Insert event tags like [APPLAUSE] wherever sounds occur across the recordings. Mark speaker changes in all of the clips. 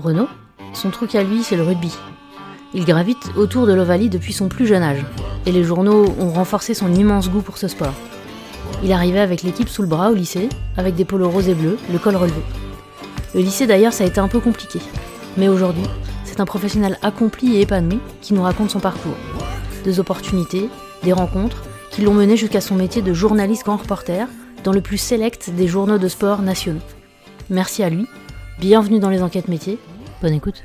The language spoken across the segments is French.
Speaker 1: Renaud, son truc à lui, c'est le rugby. Il gravite autour de l'Ovalie depuis son plus jeune âge, et les journaux ont renforcé son immense goût pour ce sport. Il arrivait avec l'équipe sous le bras au lycée, avec des polos roses et bleus, le col relevé. Le lycée d'ailleurs, ça a été un peu compliqué. Mais aujourd'hui, c'est un professionnel accompli et épanoui qui nous raconte son parcours. Des opportunités, des rencontres, qui l'ont mené jusqu'à son métier de journaliste grand reporter dans le plus select des journaux de sport nationaux. Merci à lui, bienvenue dans les enquêtes métiers, bonne écoute.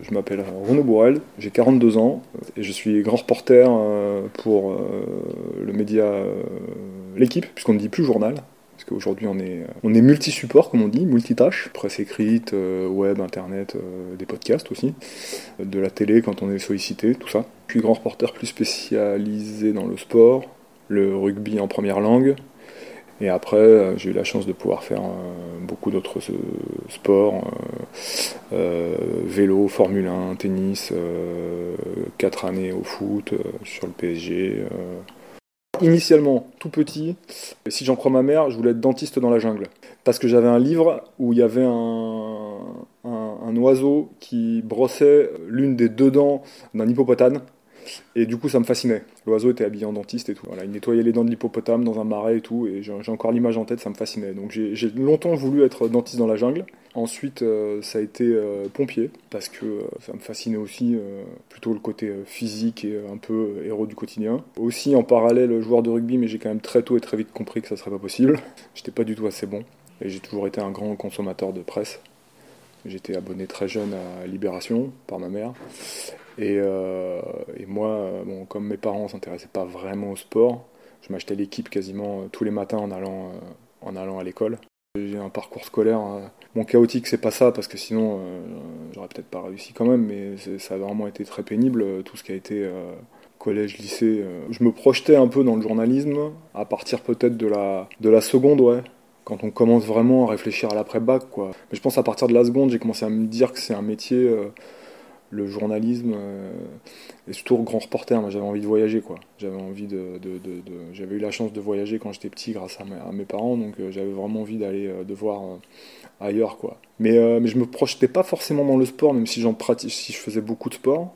Speaker 2: Je m'appelle Renaud Bourrel, j'ai 42 ans et je suis grand reporter euh, pour euh, le média euh, L'équipe, puisqu'on ne dit plus journal, parce qu'aujourd'hui on est, on multi-support, comme on dit, multitâche, presse écrite, web, internet, des podcasts aussi, de la télé quand on est sollicité, tout ça. Je grand reporter plus spécialisé dans le sport, le rugby en première langue, et après, euh, j'ai eu la chance de pouvoir faire euh, beaucoup d'autres euh, sports, vélo, Formule 1, tennis, 4 années au foot, sur le PSG. Initialement, tout petit, et si j'en crois ma mère, je voulais être dentiste dans la jungle. Parce que j'avais un livre où il y avait un oiseau qui brossait l'une des deux dents d'un hippopotame et du coup, ça me fascinait. L'oiseau était habillé en dentiste et tout. Voilà, il nettoyait les dents de l'hippopotame dans un marais et tout. Et j'ai encore l'image en tête, ça me fascinait. Donc j'ai longtemps voulu être dentiste dans la jungle. Ensuite, euh, ça a été euh, pompier, parce que euh, ça me fascinait aussi plutôt le côté physique et un peu héros du quotidien. Aussi en parallèle, joueur de rugby, mais j'ai quand même très tôt et très vite compris que ça serait pas possible. [LAUGHS] J'étais pas du tout assez bon. Et j'ai toujours été un grand consommateur de presse. J'étais abonné très jeune à Libération par ma mère. Et, euh, et moi, bon, comme mes parents s'intéressaient pas vraiment au sport, je m'achetais l'équipe quasiment euh, tous les matins en allant, euh, en allant à l'école. J'ai un parcours scolaire. Bon, chaotique, c'est pas ça, parce que sinon, j'aurais peut-être pas réussi quand même, mais ça a vraiment été très pénible, tout ce qui a été collège, lycée. Je me projetais un peu dans le journalisme, à partir peut-être de la, de la seconde, ouais quand on commence vraiment à réfléchir à l'après-bac. Quoi. Mais je pense à partir de la seconde, j'ai commencé à me dire que c'est un métier, euh, le journalisme, euh, et surtout grand reporter. Moi, j'avais envie de voyager. quoi. J'avais envie de, j'avais eu la chance de voyager quand j'étais petit grâce à, mes parents, donc euh, j'avais vraiment envie d'aller de voir ailleurs. quoi. Mais, mais je me projetais pas forcément dans le sport, même si j'en pratique, si je faisais beaucoup de sport,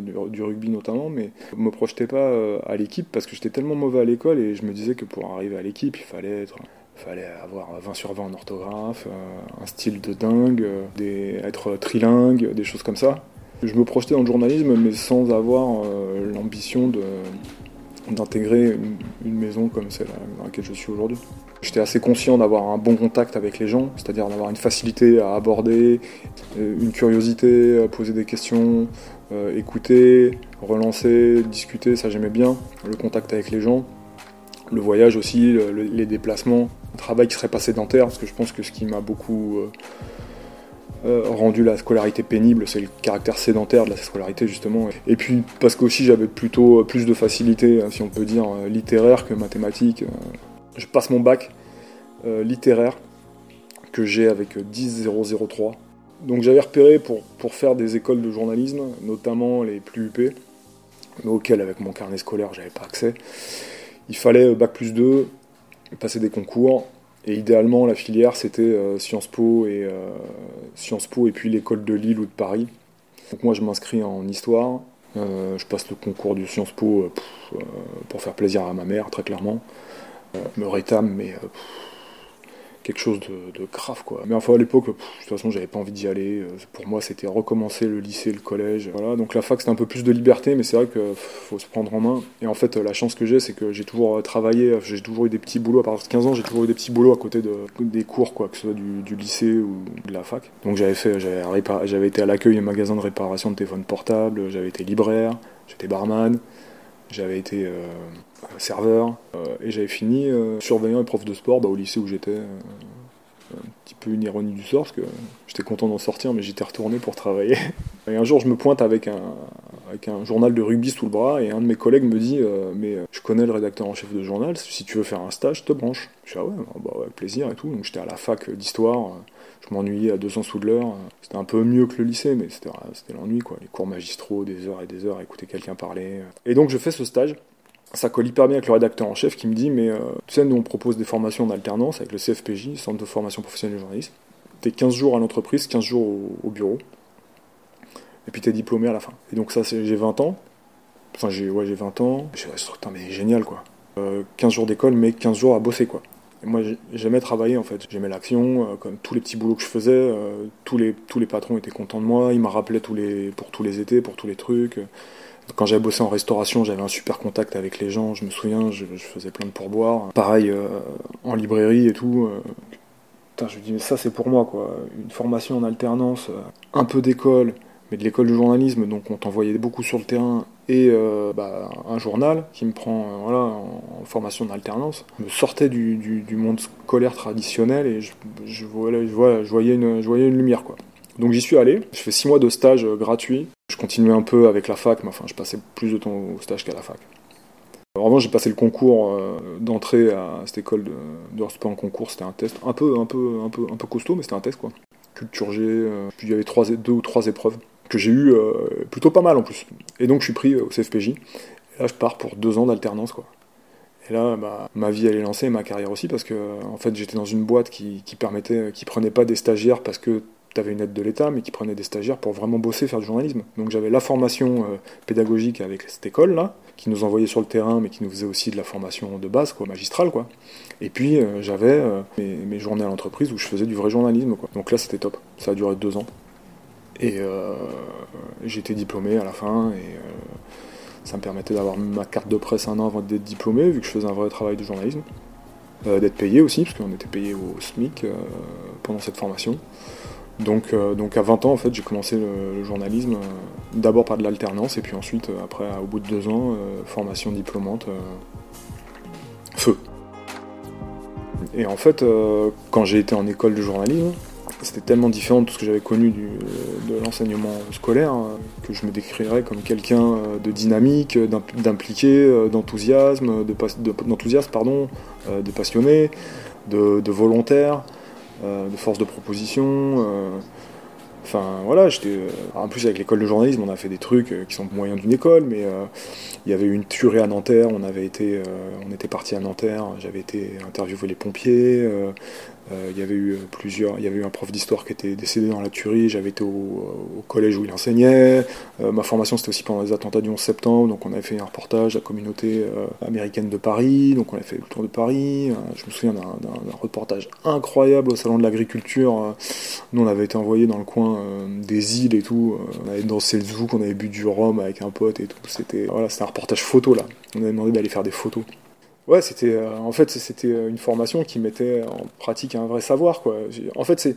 Speaker 2: du, rugby notamment, mais je me projetais pas à l'équipe parce que j'étais tellement mauvais à l'école et je me disais que pour arriver à l'équipe, il fallait être fallait avoir 20 sur 20 en orthographe, euh, un style de dingue, euh, être trilingue, des choses comme ça. Je me projetais dans le journalisme, mais sans avoir euh, l'ambition d'intégrer une, maison comme celle dans laquelle je suis aujourd'hui. J'étais assez conscient d'avoir un bon contact avec les gens, c'est-à-dire d'avoir une facilité à aborder, une curiosité, poser des questions, écouter, relancer, discuter, ça j'aimais bien, le contact avec les gens. Le voyage aussi, les déplacements, travail qui serait pas sédentaire, parce que je pense que ce qui m'a beaucoup euh, euh, rendu la scolarité pénible, c'est le caractère sédentaire de la scolarité justement. Et puis parce qu'aussi j'avais plutôt euh, plus de facilité, hein, si on peut dire, littéraire que mathématique. Je passe mon bac littéraire que j'ai avec 10.003. Donc j'avais repéré pour, pour faire des écoles de journalisme, notamment les plus UP, auxquelles avec mon carnet scolaire j'avais pas accès. Il fallait bac plus 2, passer des concours. Et idéalement, la filière, c'était euh, Sciences Po et euh, Sciences Po et puis l'école de Lille ou de Paris. Donc moi, je m'inscris en histoire. Euh, je passe le concours du Sciences Po pour faire plaisir à ma mère, très clairement. me rétame, mais quelque chose de, grave quoi. Mais enfin à l'époque, de toute façon j'avais pas envie d'y aller. Euh, pour moi c'était recommencer le lycée, le collège. Voilà, donc la fac c'était un peu plus de liberté, mais c'est vrai qu'il faut se prendre en main. Et en fait la chance que j'ai c'est que j'ai toujours euh, travaillé, j'ai toujours eu des petits boulots, à partir de 15 ans j'ai toujours eu des petits boulots à côté de, des cours quoi, que ce soit du, lycée ou de la fac. Donc j'avais fait, j'avais été à l'accueil un magasin de réparation de téléphone portable, j'avais été libraire, j'étais barman, j'avais été euh, serveur, euh, et j'avais fini euh, surveillant et prof de sport bah, au lycée où j'étais. Un petit peu une ironie du sort, parce que j'étais content d'en sortir, mais j'étais retourné pour travailler. [LAUGHS] Et un jour, je me pointe avec un, avec un journal de rugby sous le bras, et un de mes collègues me dit Mais je connais le rédacteur en chef de journal, si tu veux faire un stage, te branche. Je dis Ah ouais, bah, ouais, plaisir et tout. Donc j'étais à la fac d'histoire je m'ennuyais à 200 sous de l'heure. C'était un peu mieux que le lycée, mais c'était l'ennui, quoi. Les cours magistraux, des heures et des heures écouter quelqu'un parler. Et donc je fais ce stage. Ça colle hyper bien avec le rédacteur en chef qui me dit Mais euh, tu sais, nous on propose des formations en alternance avec le CFPJ, Centre de formation professionnelle de journalisme. t'es 15 jours à l'entreprise, 15 jours au, bureau. Et puis t'es diplômé à la fin. Et donc ça, j'ai 20 ans. Enfin, j'ai ouais, 20 ans. Je suis mais génial, quoi. 15 jours d'école, mais 15 jours à bosser, quoi. moi, j'aimais travailler, en fait. J'aimais l'action, comme tous les petits boulots que je faisais. tous, les, patrons étaient contents de moi. Ils m'ont rappelé tous les, pour tous les étés, pour tous les trucs. Quand j'avais bossé en restauration, j'avais un super contact avec les gens. Je me souviens, je, faisais plein de pourboires. Pareil euh, en librairie et tout. Euh, je me dis, mais ça c'est pour moi quoi. Une formation en alternance, euh, un peu d'école, mais de l'école de journalisme, donc on t'envoyait beaucoup sur le terrain et bah, un journal qui me prend voilà, en, formation en alternance. Je me sortais du, monde scolaire traditionnel et je, je, voyais, une, je voyais une lumière quoi. Donc j'y suis allé, je fais six mois de stage euh, gratuit. Je continuais un peu avec la fac, mais enfin je passais plus de temps au stage qu'à la fac. En j'ai passé le concours euh, d'entrée à cette école de, de pas un concours, c'était un test un peu, un peu, un peu, un peu costaud, mais c'était un test quoi. Culture G, euh, puis il y avait deux ou trois épreuves que j'ai eu plutôt pas mal en plus. Et donc je suis pris au CFPJ. Et là, je pars pour deux ans d'alternance quoi. Et là, bah, ma vie elle est lancée, ma carrière aussi, parce que en fait j'étais dans une boîte qui, qui permettait, qui prenait pas des stagiaires parce que tu une aide de l'État, mais qui prenait des stagiaires pour vraiment bosser, faire du journalisme. Donc j'avais la formation euh, pédagogique avec cette école-là, qui nous envoyait sur le terrain, mais qui nous faisait aussi de la formation de base, quoi, magistrale. Quoi. Et puis euh, j'avais euh, mes, journées à l'entreprise où je faisais du vrai journalisme. Quoi. Donc là, c'était top. Ça a duré deux ans. Et été diplômé à la fin, et ça me permettait d'avoir ma carte de presse un an avant d'être diplômé, vu que je faisais un vrai travail de journalisme. d'être payé aussi, parce qu'on était payé au SMIC pendant cette formation. Donc, euh, donc à 20 ans, en fait, j'ai commencé le, journalisme, euh, d'abord par de l'alternance, et puis ensuite, euh, après, au bout de deux ans, formation diplômante, feu. Et en fait, quand j'ai été en école de journalisme, c'était tellement différent de tout ce que j'avais connu de l'enseignement scolaire que je me décrirais comme quelqu'un de dynamique, d'impliqué, d'enthousiasme, d'enthousiasme, pardon, de passionné, de, de volontaire. Euh, de force de proposition. Euh, enfin voilà, j'étais. Euh, en plus avec l'école de journalisme, on a fait des trucs qui sont moyens d'une école, mais il y avait eu une tuerie à Nanterre. On avait été, on était parti à Nanterre. J'avais été interviewer les pompiers. Il y avait eu plusieurs, il y avait eu un prof d'histoire qui était décédé dans la tuerie. J'avais été au, collège où il enseignait. Euh, ma formation c'était aussi pendant les attentats du 11 septembre, donc on avait fait un reportage à la communauté euh, américaine de Paris. Donc on avait fait le tour de Paris. je me souviens d'un reportage incroyable au salon de l'agriculture. nous on avait été envoyés dans le coin des îles et tout. on avait dansé le zouk, on avait bu du rhum avec un pote et tout. C'était voilà, c'était un reportage photo là. On avait demandé d'aller faire des photos. Ouais, c'était euh, en fait c'était euh, une formation qui mettait en pratique un vrai savoir quoi. En fait, c'est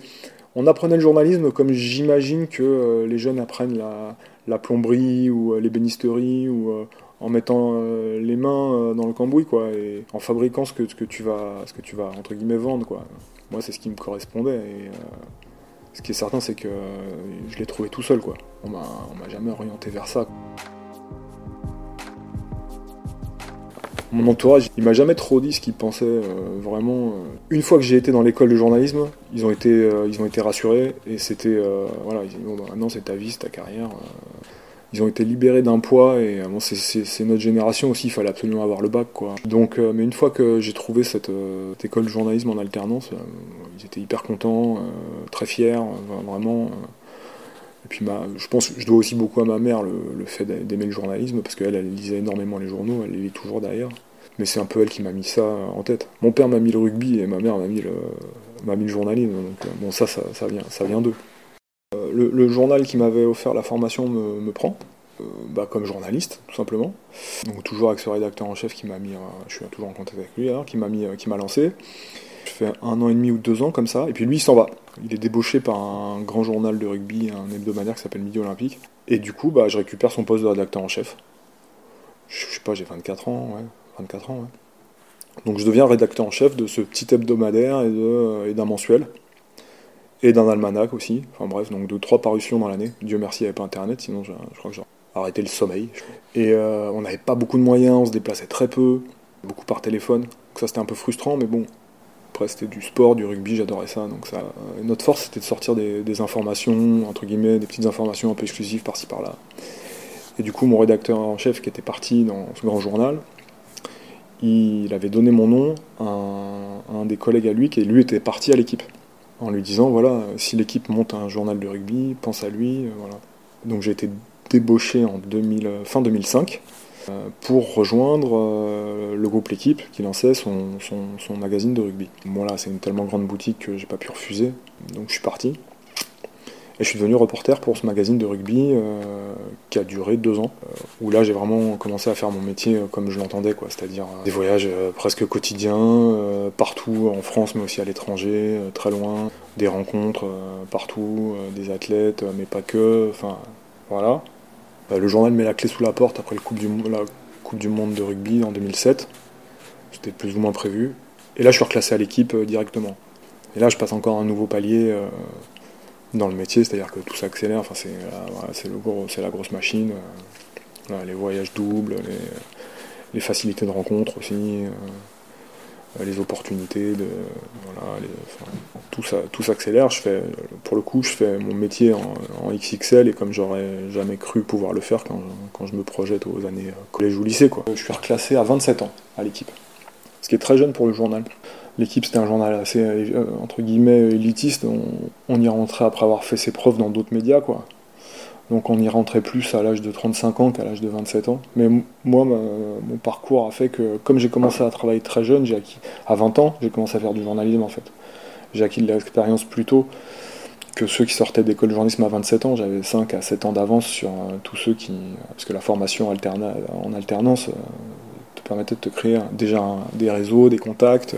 Speaker 2: on apprenait le journalisme comme j'imagine que euh, les jeunes apprennent la, la plomberie ou l'ébénisterie ou en mettant les mains dans le cambouis quoi et en fabriquant ce que, ce que tu vas ce que tu vas entre guillemets vendre quoi. Moi, c'est ce qui me correspondait et ce qui est certain c'est que je l'ai trouvé tout seul quoi. On m'a on m'a jamais orienté vers ça. Mon entourage, il m'a jamais trop dit ce qu'il pensait euh, vraiment. Euh. Une fois que j'ai été dans l'école de journalisme, ils ont été, euh, ils ont été rassurés et c'était voilà, ils bon, bah, maintenant c'est ta vie, c'est ta carrière. Ils ont été libérés d'un poids et bon, c'est notre génération aussi, il fallait absolument avoir le bac quoi. Donc, mais une fois que j'ai trouvé cette, école de journalisme en alternance, ils étaient hyper contents, très fiers, vraiment. Et puis je pense je dois aussi beaucoup à ma mère le, fait d'aimer le journalisme, parce qu'elle, elle lisait énormément les journaux, elle les lit toujours d'ailleurs. Mais c'est un peu elle qui m'a mis ça en tête. Mon père m'a mis le rugby et ma mère m'a mis le, m'a mis le journalisme. Donc euh, bon, ça, ça, vient, ça vient d'eux. Euh, le, journal qui m'avait offert la formation me, prend. Euh, bah, comme journaliste, tout simplement. Donc toujours avec ce rédacteur en chef qui m'a mis, je suis toujours en contact avec lui, alors, qui m'a mis, qui m'a lancé. Je fais un an et demi ou deux ans comme ça, et puis lui il s'en va. Il est débauché par un grand journal de rugby, un hebdomadaire qui s'appelle Midi Olympique. Et du coup, bah, je récupère son poste de rédacteur en chef. Je, sais pas, j'ai 24 ans, ouais. 24 ans, ouais. Donc je deviens rédacteur en chef de ce petit hebdomadaire et d'un mensuel. Et d'un almanach aussi. Enfin bref, donc de trois parutions dans l'année. Dieu merci, il n'y avait pas internet, sinon je, crois que j'ai arrêté le sommeil. Et euh, on n'avait pas beaucoup de moyens, on se déplaçait très peu, beaucoup par téléphone. Donc ça c'était un peu frustrant, mais bon, c'était du sport, du rugby, j'adorais ça. Donc ça, euh, notre force, c'était de sortir des, informations, entre guillemets, des petites informations un peu exclusives par-ci par-là. Et du coup, mon rédacteur en chef, qui était parti dans ce grand journal, il avait donné mon nom à un, des collègues à lui, qui lui était parti à l'équipe. en lui disant voilà, si l'équipe monte un journal de rugby, pense à lui. voilà. Donc j'ai été débauché en 2000, fin 2005 pour rejoindre le groupe L'équipe qui lançait son, son, magazine de rugby. Voilà, c'est une tellement grande boutique que j'ai pas pu refuser, donc je suis parti. Et je suis devenu reporter pour ce magazine de rugby euh, qui a duré deux ans, euh, où là j'ai vraiment commencé à faire mon métier euh, comme je l'entendais, quoi, c'est-à-dire des voyages presque quotidiens, partout en France mais aussi à l'étranger, très loin, des rencontres partout, des athlètes, mais pas que, enfin voilà. Le journal met la clé sous la porte après le coupe du, la Coupe du Monde de rugby en 2007, c'était plus ou moins prévu. Et là je suis reclassé à l'équipe directement. Et là je passe encore un nouveau palier dans le métier, c'est-à-dire que tout s'accélère, enfin, c'est c'est le la grosse machine, euh, les voyages doubles, les, facilités de rencontre aussi, euh, les opportunités, tout, s'accélère. Je fais, pour le coup, je fais mon métier en, XXL et comme j'aurais jamais cru pouvoir le faire quand, je me projette aux années collège ou lycée. Quoi. Je suis reclassé à 27 ans à l'équipe, ce qui est très jeune pour le journal. L'équipe, c'était un journal assez, euh, entre guillemets, élitiste. On, y rentrait après avoir fait ses preuves dans d'autres médias, quoi. Donc on y rentrait plus à l'âge de 35 ans qu'à l'âge de 27 ans. Mais moi, mon parcours a fait que, comme j'ai commencé à travailler très jeune, j'ai acquis, à 20 ans, j'ai commencé à faire du journalisme en fait. J'ai acquis de l'expérience plus tôt que ceux qui sortaient d'école de journalisme à 27 ans. J'avais 5 à 7 ans d'avance sur euh, tous ceux qui... Parce que la formation en alternance, euh, permettait de te créer déjà des réseaux, des contacts euh,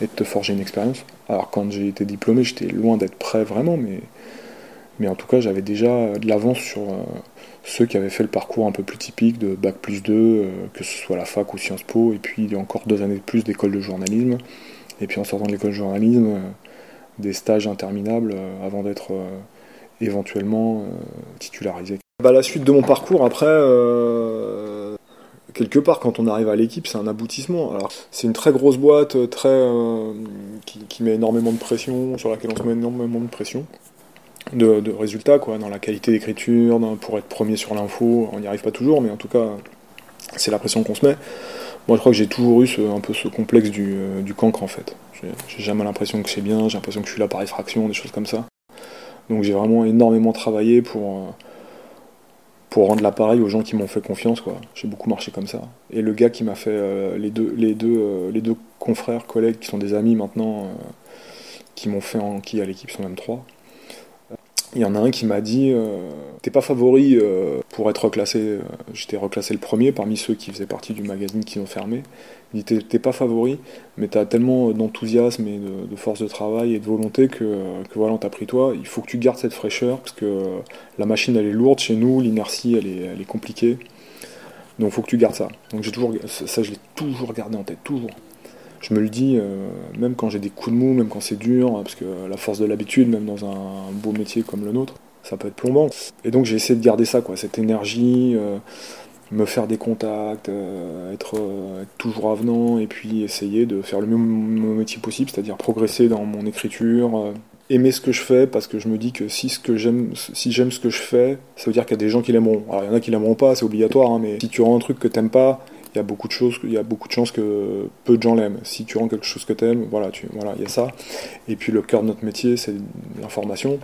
Speaker 2: et de te forger une expérience. Alors quand j'ai été diplômé, j'étais loin d'être prêt vraiment, mais, mais en tout cas j'avais déjà de l'avance sur euh, ceux qui avaient fait le parcours un peu plus typique de Bac plus 2, euh, que ce soit la fac ou Sciences Po, et puis encore deux années de plus d'école de journalisme, et puis en sortant de l'école de journalisme, des stages interminables avant d'être éventuellement titularisé. Bah, la suite de mon parcours, après, quelque part, quand on arrive à l'équipe, c'est un aboutissement. Alors, c'est une très grosse boîte, euh, très euh, qui, met énormément de pression, sur laquelle on se met énormément de pression, de, résultats, quoi, dans la qualité d'écriture, pour être premier sur l'info. On n'y arrive pas toujours, mais en tout cas, c'est la pression qu'on se met. Moi, je crois que j'ai toujours eu un peu ce complexe du, euh, du cancre, en fait. J'ai jamais l'impression que c'est bien, j'ai l'impression que je suis là par effraction, des choses comme ça. Donc, j'ai vraiment énormément travaillé pour pour rendre l'appareil aux gens qui m'ont fait confiance. quoi. J'ai beaucoup marché comme ça. Et le gars qui m'a fait euh, les, deux, les, deux, euh, les deux confrères, collègues, qui sont des amis maintenant, euh, qui m'ont fait en qui à l'équipe, sont même trois. Il y en a un qui m'a dit T'es pas favori pour être reclassé. J'étais reclassé le premier parmi ceux qui faisaient partie du magazine qui ont fermé. Il dit T'es pas favori, mais t'as tellement d'enthousiasme et de, force de travail et de volonté que, voilà, on t'a pris toi. Il faut que tu gardes cette fraîcheur parce que la machine elle est lourde chez nous, l'inertie elle est, elle est compliquée. Donc faut que tu gardes ça. Donc j'ai toujours ça, je l'ai toujours gardé en tête, toujours. Je me le dis, euh, même quand j'ai des coups de mou, même quand c'est dur, parce que la force de l'habitude, même dans un beau métier comme le nôtre, ça peut être plombant. Et donc j'ai essayé de garder ça, quoi, cette énergie, euh, me faire des contacts, euh, être, toujours avenant et puis essayer de faire le mieux mon métier possible, c'est-à-dire progresser dans mon écriture, aimer ce que je fais parce que je me dis que si j'aime ce que je fais, ça veut dire qu'il y a des gens qui l'aimeront. Alors il y en a qui l'aimeront pas, c'est obligatoire, hein, mais si tu rends un truc que t'aimes pas, il y a beaucoup de choses, il y a beaucoup de chances que peu de gens l'aiment. Si tu rends quelque chose que t'aimes, voilà, tu, voilà, il y a ça. Et puis le cœur de notre métier, c'est l'information.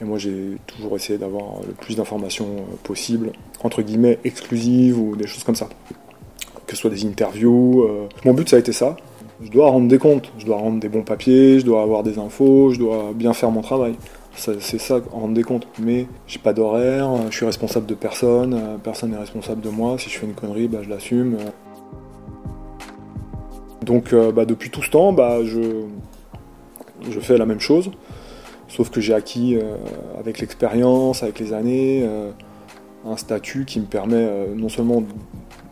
Speaker 2: Et moi, j'ai toujours essayé d'avoir le plus d'informations euh, possible, entre guillemets, exclusives ou des choses comme ça. Que ce soit des interviews. Euh. Mon but, ça a été ça. Je dois rendre des comptes, je dois rendre des bons papiers, je dois avoir des infos, je dois bien faire mon travail. C'est ça, rendre des comptes. Mais j'ai pas d'horaire, je suis responsable de personne, euh, personne n'est responsable de moi. Si je fais une connerie, bah, je l'assume. Donc bah, depuis tout ce temps, bah, je, je fais la même chose. Sauf que j'ai acquis euh, avec l'expérience, avec les années, euh, un statut qui me permet euh, non seulement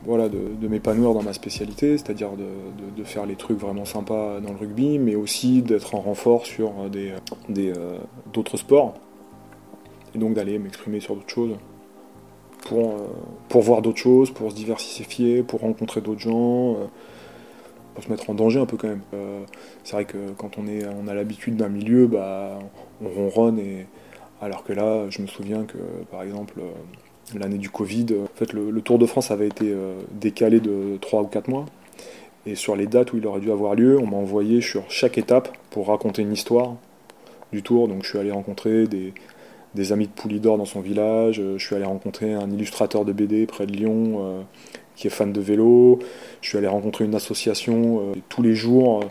Speaker 2: voilà, de, m'épanouir dans ma spécialité, c'est-à-dire de, faire les trucs vraiment sympas dans le rugby, mais aussi d'être en renfort sur d'autres sports, et donc d'aller m'exprimer sur d'autres choses, pour, voir d'autres choses, pour se diversifier, pour rencontrer d'autres gens pour se mettre en danger un peu quand même. Euh, c'est vrai que quand on, est, on a l'habitude d'un milieu, bah, on ronronne, et, alors que là, je me souviens que par exemple, euh, l'année du Covid, en fait, le, Tour de France avait été euh, décalé de 3 ou 4 mois. Et sur les dates où il aurait dû avoir lieu, on m'a envoyé sur chaque étape pour raconter une histoire. du Tour, donc je suis allé rencontrer des, amis de Poulidor dans son village, je suis allé rencontrer un illustrateur de BD près de Lyon qui est fan de vélo, je suis allé rencontrer une association tous les jours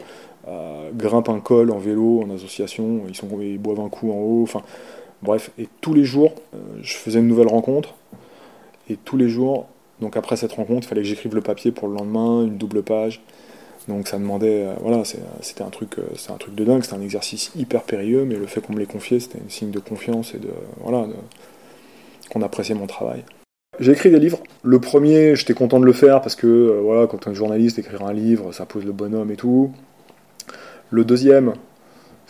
Speaker 2: grimpe un col en vélo, en association, ils, sont, ils boivent un coup en haut, enfin bref, et tous les jours, euh, je faisais une nouvelle rencontre, et tous les jours, donc après cette rencontre, il fallait que j'écrive le papier pour le lendemain, une double page, donc ça demandait, euh, voilà, c'était un truc, euh, un truc de dingue, c'était un exercice hyper périlleux, mais le fait qu'on me l'ait confié, c'était un signe de confiance et de, voilà, qu'on appréciait mon travail. J'ai écrit des livres. Le premier, j'étais content de le faire parce que, voilà, quand un journaliste, écrire un livre, ça pose le bonhomme et tout. Le deuxième,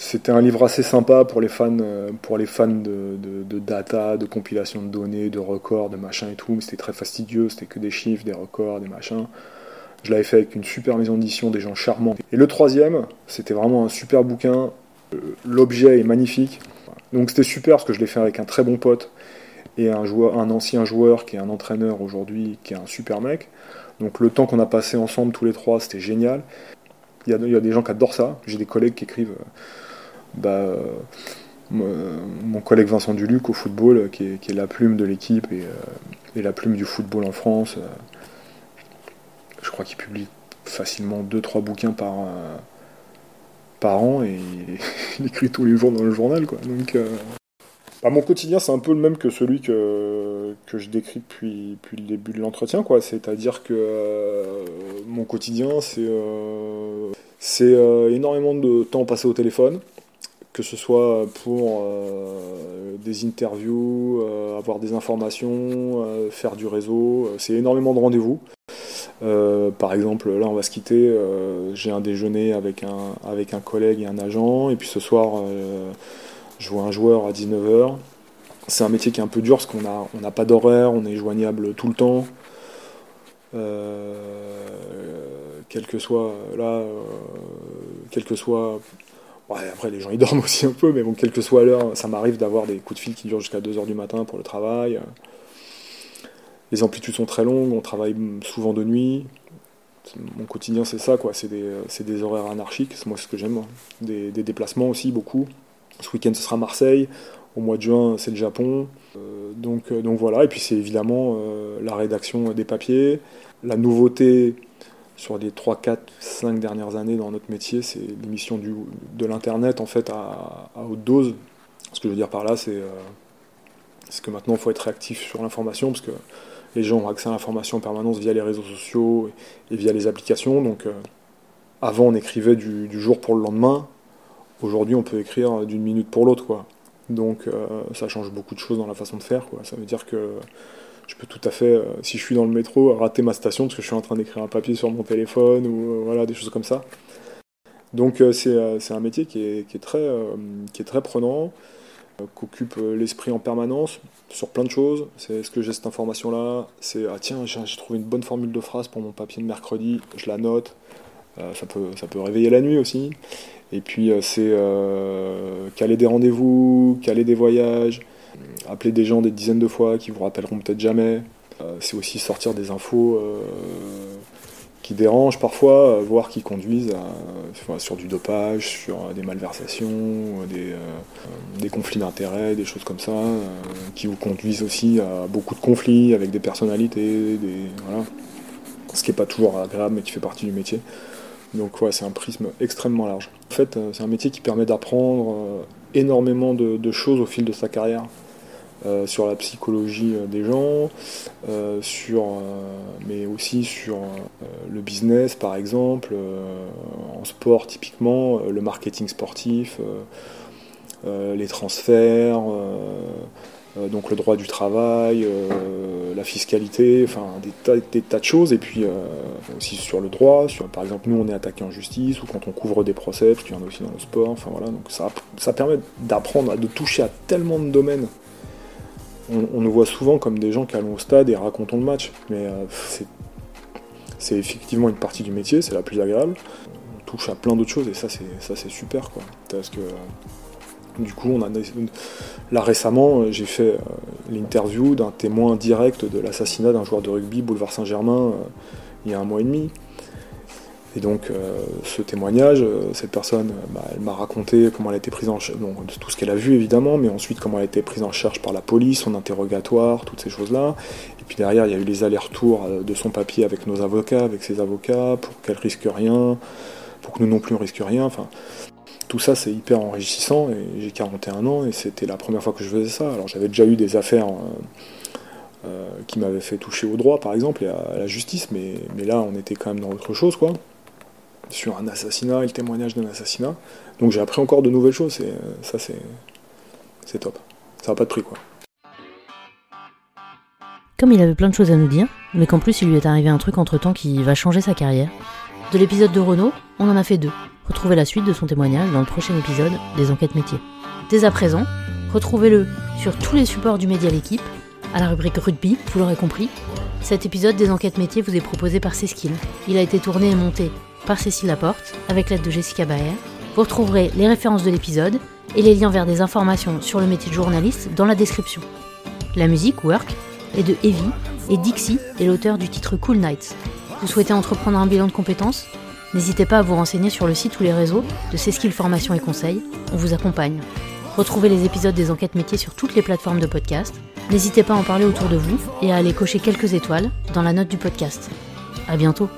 Speaker 2: c'était un livre assez sympa pour les fans, euh, pour les fans de, data, de compilation de données, de records, de machin et tout. C'était très fastidieux, c'était que des chiffres, des records, des machins. Je l'avais fait avec une super maison d'édition, des gens charmants. Et le troisième, c'était vraiment un super bouquin. Euh, l'objet est magnifique. Donc c'était super parce que je l'ai fait avec un très bon pote et un, joueur, un ancien joueur qui est un entraîneur aujourd'hui, qui est un super mec. Donc le temps qu'on a passé ensemble tous les trois, c'était génial. Il y, a, des gens qui adorent ça. J'ai des collègues qui écrivent. Euh, bah, euh, mon collègue Vincent Duluc au football, qui est, la plume de l'équipe et, euh, la plume du football en France. je crois qu'il publie facilement 2-3 bouquins par, par an et [LAUGHS] il, écrit tous les jours dans le journal. Quoi. Donc, bah, mon quotidien, c'est un peu le même que celui que, que je décris depuis, depuis le début de l'entretien. quoi. C'est-à-dire que euh, mon quotidien, c'est euh, c'est euh, énormément de temps passé au téléphone, que ce soit pour des interviews, avoir des informations, faire du réseau. c'est énormément de rendez-vous. par exemple, là, on va se quitter. J'ai un déjeuner avec un, avec un collègue et un agent, et puis ce soir je vois un joueur à 19h. C'est un métier qui est un peu dur parce qu'on n'a on pas d'horaire, on est joignable tout le temps. Euh, quel que soit là, euh, quel que soit. Après, les gens ils [LAUGHS] dorment aussi un peu, mais bon, quelle que soit l'heure, ça m'arrive d'avoir des coups de fil qui durent jusqu'à 2h du matin pour le travail. Les amplitudes sont très longues, on travaille souvent de nuit. Mon quotidien, c'est ça, quoi. C'est des, horaires anarchiques, c'est moi ce que j'aime. des déplacements aussi, beaucoup. Ce week-end, ce sera Marseille. Au mois de juin, c'est le Japon. Euh, donc, euh, voilà. Et puis, c'est évidemment euh, la rédaction des papiers. La nouveauté sur les 3, 4, 5 dernières années dans notre métier, c'est l'émission de l'Internet en fait à, haute dose. Ce que je veux dire par là, c'est que maintenant, il faut être réactif sur l'information parce que les gens ont accès à l'information en permanence via les réseaux sociaux et, via les applications. Donc, avant, on écrivait du, jour pour le lendemain. Aujourd'hui, on peut écrire d'une minute pour l'autre. Donc, euh, ça change beaucoup de choses dans la façon de faire, quoi. Ça veut dire que je peux tout à fait, euh, si je suis dans le métro, rater ma station parce que je suis en train d'écrire un papier sur mon téléphone ou euh, voilà des choses comme ça. Donc, c'est un métier qui est, très, qui est très prenant, qu'occupe l'esprit en permanence sur plein de choses. C'est est-ce que j'ai cette information-là C'est ah tiens, j'ai trouvé une bonne formule de phrase pour mon papier de mercredi, je la note. ça, peut, ça peut réveiller la nuit aussi. Et puis euh, c'est euh, caler des rendez-vous, caler des voyages, appeler des gens des dizaines de fois qui vous rappelleront peut-être jamais. Euh, c'est aussi sortir des infos qui dérangent parfois, voir qui conduisent sur du dopage, sur des malversations, des, conflits d'intérêts, des choses comme ça, qui vous conduisent aussi à beaucoup de conflits avec des personnalités, voilà. ce qui n'est pas toujours agréable mais qui fait partie du métier. Donc ouais, c'est un prisme extrêmement large. En fait, euh, c'est un métier qui permet d'apprendre euh, énormément de, choses au fil de sa carrière. Euh, sur la psychologie des gens, sur, mais aussi sur le business par exemple, en sport typiquement, le marketing sportif, les transferts, donc le droit du travail, euh, la fiscalité, enfin des tas, de choses, et puis euh, aussi sur le droit, par exemple nous on est attaqué en justice, ou quand on couvre des procès, parce qu'il y en a aussi dans le sport, enfin voilà, donc ça, permet d'apprendre, de toucher à tellement de domaines. On, nous voit souvent comme des gens qui allons au stade et racontons le match, mais c'est effectivement une partie du métier, c'est la plus agréable. On touche à plein d'autres choses, et ça c'est super, quoi. Du coup, là récemment, euh, j'ai fait euh, l'interview d'un témoin direct de l'assassinat d'un joueur de rugby boulevard Saint-Germain euh, il y a un mois et demi. Et donc, ce témoignage, cette personne, bah, elle m'a raconté comment elle a été prise en charge, tout ce qu'elle a vu évidemment, mais ensuite comment elle a été prise en charge par la police, son interrogatoire, toutes ces choses-là. Et puis derrière, il y a eu les allers-retours de son papier avec nos avocats, avec ses avocats, pour qu'elle risque rien, pour que nous non plus on risque rien. Tout ça, c'est hyper enrichissant. Et j'ai 41 ans et c'était la première fois que je faisais ça. Alors j'avais déjà eu des affaires. qui m'avaient fait toucher au droit, par exemple, et à, la justice, mais, mais là, on était quand même dans autre chose, quoi sur un assassinat et le témoignage d'un assassinat. Donc j'ai appris encore de nouvelles choses et euh, ça c'est c'est top. Ça n'a pas de prix quoi.
Speaker 1: Comme il avait plein de choses à nous dire, mais qu'en plus il lui est arrivé un truc entre temps qui va changer sa carrière. De l'épisode de Renault, on en a fait deux. Retrouvez la suite de son témoignage dans le prochain épisode des enquêtes métiers. Dès à présent, retrouvez-le sur tous les supports du média L'équipe, à la rubrique rugby, vous l'aurez compris. Cet épisode des enquêtes métiers vous est proposé par Ceskil. Il a été tourné et monté par Cécile Laporte, avec l'aide de Jessica Baer. Vous retrouverez les références de l'épisode et les liens vers des informations sur le métier de journaliste dans la description. La musique, Work, est de Evie et Dixie est l'auteur du titre Cool Nights. Vous souhaitez entreprendre un bilan de compétences? N'hésitez pas à vous renseigner sur le site ou les réseaux de Ceskil Formation et Conseil, on vous accompagne. Retrouvez les épisodes des enquêtes métiers sur toutes les plateformes de podcast. N'hésitez pas à en parler autour de vous et à aller cocher quelques étoiles dans la note du podcast. À bientôt